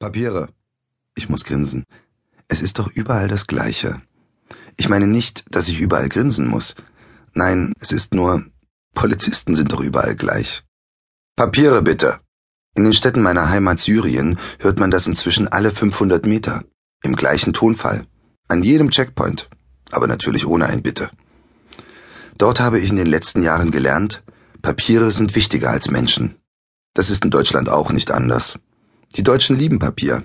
Papiere. Ich muss grinsen. Es ist doch überall das Gleiche. Ich meine nicht, dass ich überall grinsen muss. Nein, es ist nur, Polizisten sind doch überall gleich. Papiere bitte. In den Städten meiner Heimat Syrien hört man das inzwischen alle 500 Meter. Im gleichen Tonfall. An jedem Checkpoint. Aber natürlich ohne ein Bitte. Dort habe ich in den letzten Jahren gelernt, Papiere sind wichtiger als Menschen. Das ist in Deutschland auch nicht anders. Die Deutschen lieben Papier.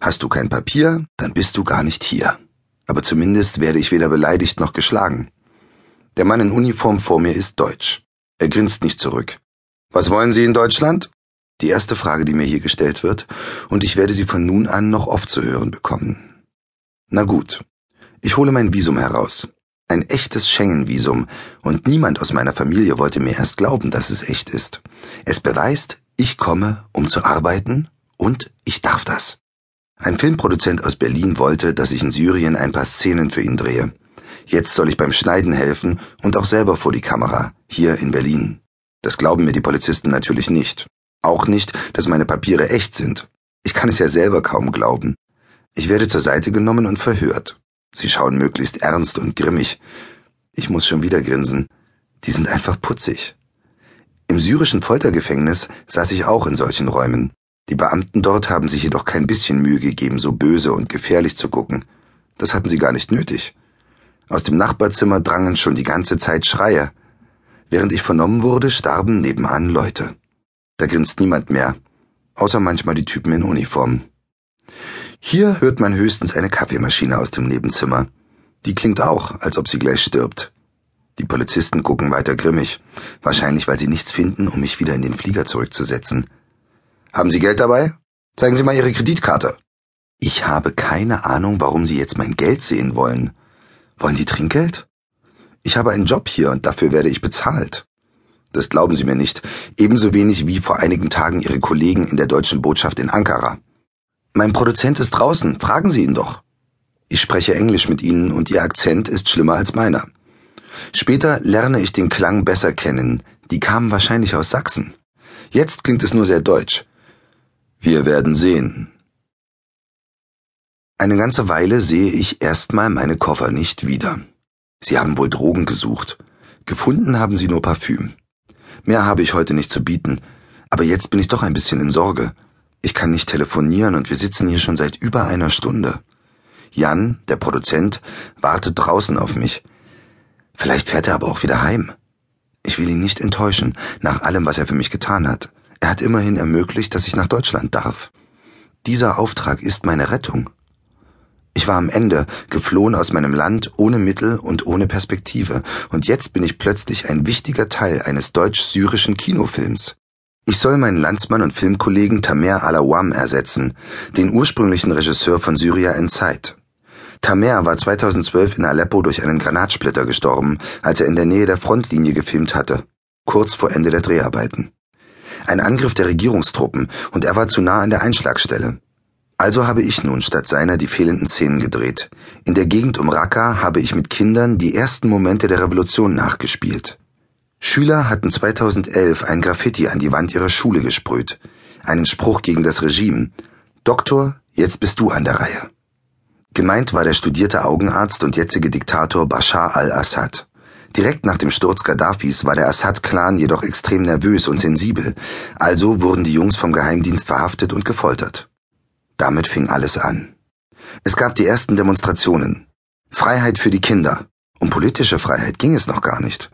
Hast du kein Papier, dann bist du gar nicht hier. Aber zumindest werde ich weder beleidigt noch geschlagen. Der Mann in Uniform vor mir ist deutsch. Er grinst nicht zurück. Was wollen Sie in Deutschland? Die erste Frage, die mir hier gestellt wird, und ich werde sie von nun an noch oft zu hören bekommen. Na gut. Ich hole mein Visum heraus. Ein echtes Schengen-Visum, und niemand aus meiner Familie wollte mir erst glauben, dass es echt ist. Es beweist, ich komme, um zu arbeiten und ich darf das. Ein Filmproduzent aus Berlin wollte, dass ich in Syrien ein paar Szenen für ihn drehe. Jetzt soll ich beim Schneiden helfen und auch selber vor die Kamera, hier in Berlin. Das glauben mir die Polizisten natürlich nicht. Auch nicht, dass meine Papiere echt sind. Ich kann es ja selber kaum glauben. Ich werde zur Seite genommen und verhört. Sie schauen möglichst ernst und grimmig. Ich muss schon wieder grinsen. Die sind einfach putzig. Im syrischen Foltergefängnis saß ich auch in solchen Räumen. Die Beamten dort haben sich jedoch kein bisschen Mühe gegeben, so böse und gefährlich zu gucken. Das hatten sie gar nicht nötig. Aus dem Nachbarzimmer drangen schon die ganze Zeit Schreie. Während ich vernommen wurde, starben nebenan Leute. Da grinst niemand mehr, außer manchmal die Typen in Uniform. Hier hört man höchstens eine Kaffeemaschine aus dem Nebenzimmer. Die klingt auch, als ob sie gleich stirbt. Die Polizisten gucken weiter grimmig, wahrscheinlich weil sie nichts finden, um mich wieder in den Flieger zurückzusetzen. Haben Sie Geld dabei? Zeigen Sie mal Ihre Kreditkarte. Ich habe keine Ahnung, warum Sie jetzt mein Geld sehen wollen. Wollen Sie Trinkgeld? Ich habe einen Job hier und dafür werde ich bezahlt. Das glauben Sie mir nicht, ebenso wenig wie vor einigen Tagen Ihre Kollegen in der deutschen Botschaft in Ankara. Mein Produzent ist draußen, fragen Sie ihn doch. Ich spreche Englisch mit Ihnen und Ihr Akzent ist schlimmer als meiner. Später lerne ich den Klang besser kennen, die kamen wahrscheinlich aus Sachsen. Jetzt klingt es nur sehr deutsch. Wir werden sehen. Eine ganze Weile sehe ich erstmal meine Koffer nicht wieder. Sie haben wohl Drogen gesucht. Gefunden haben sie nur Parfüm. Mehr habe ich heute nicht zu bieten, aber jetzt bin ich doch ein bisschen in Sorge. Ich kann nicht telefonieren und wir sitzen hier schon seit über einer Stunde. Jan, der Produzent, wartet draußen auf mich. Vielleicht fährt er aber auch wieder heim. Ich will ihn nicht enttäuschen, nach allem, was er für mich getan hat. Er hat immerhin ermöglicht, dass ich nach Deutschland darf. Dieser Auftrag ist meine Rettung. Ich war am Ende, geflohen aus meinem Land, ohne Mittel und ohne Perspektive, und jetzt bin ich plötzlich ein wichtiger Teil eines deutsch-syrischen Kinofilms. Ich soll meinen Landsmann und Filmkollegen Tamer Alawam ersetzen, den ursprünglichen Regisseur von Syria in Zeit. Tamer war 2012 in Aleppo durch einen Granatsplitter gestorben, als er in der Nähe der Frontlinie gefilmt hatte, kurz vor Ende der Dreharbeiten ein Angriff der Regierungstruppen, und er war zu nah an der Einschlagstelle. Also habe ich nun statt seiner die fehlenden Szenen gedreht. In der Gegend um Raqqa habe ich mit Kindern die ersten Momente der Revolution nachgespielt. Schüler hatten 2011 ein Graffiti an die Wand ihrer Schule gesprüht, einen Spruch gegen das Regime. Doktor, jetzt bist du an der Reihe. Gemeint war der studierte Augenarzt und jetzige Diktator Bashar al-Assad. Direkt nach dem Sturz Gaddafis war der Assad-Clan jedoch extrem nervös und sensibel, also wurden die Jungs vom Geheimdienst verhaftet und gefoltert. Damit fing alles an. Es gab die ersten Demonstrationen. Freiheit für die Kinder. Um politische Freiheit ging es noch gar nicht.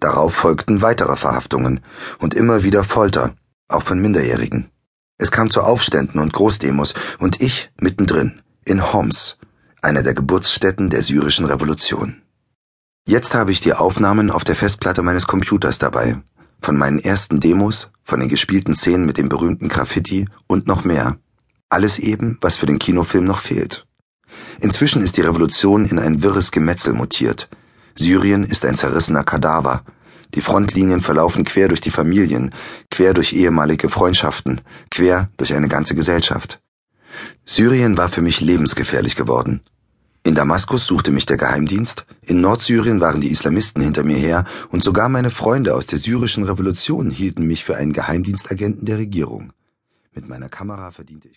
Darauf folgten weitere Verhaftungen und immer wieder Folter, auch von Minderjährigen. Es kam zu Aufständen und Großdemos und ich mittendrin, in Homs, einer der Geburtsstätten der syrischen Revolution. Jetzt habe ich die Aufnahmen auf der Festplatte meines Computers dabei. Von meinen ersten Demos, von den gespielten Szenen mit dem berühmten Graffiti und noch mehr. Alles eben, was für den Kinofilm noch fehlt. Inzwischen ist die Revolution in ein wirres Gemetzel mutiert. Syrien ist ein zerrissener Kadaver. Die Frontlinien verlaufen quer durch die Familien, quer durch ehemalige Freundschaften, quer durch eine ganze Gesellschaft. Syrien war für mich lebensgefährlich geworden. In Damaskus suchte mich der Geheimdienst, in Nordsyrien waren die Islamisten hinter mir her, und sogar meine Freunde aus der syrischen Revolution hielten mich für einen Geheimdienstagenten der Regierung. Mit meiner Kamera verdiente ich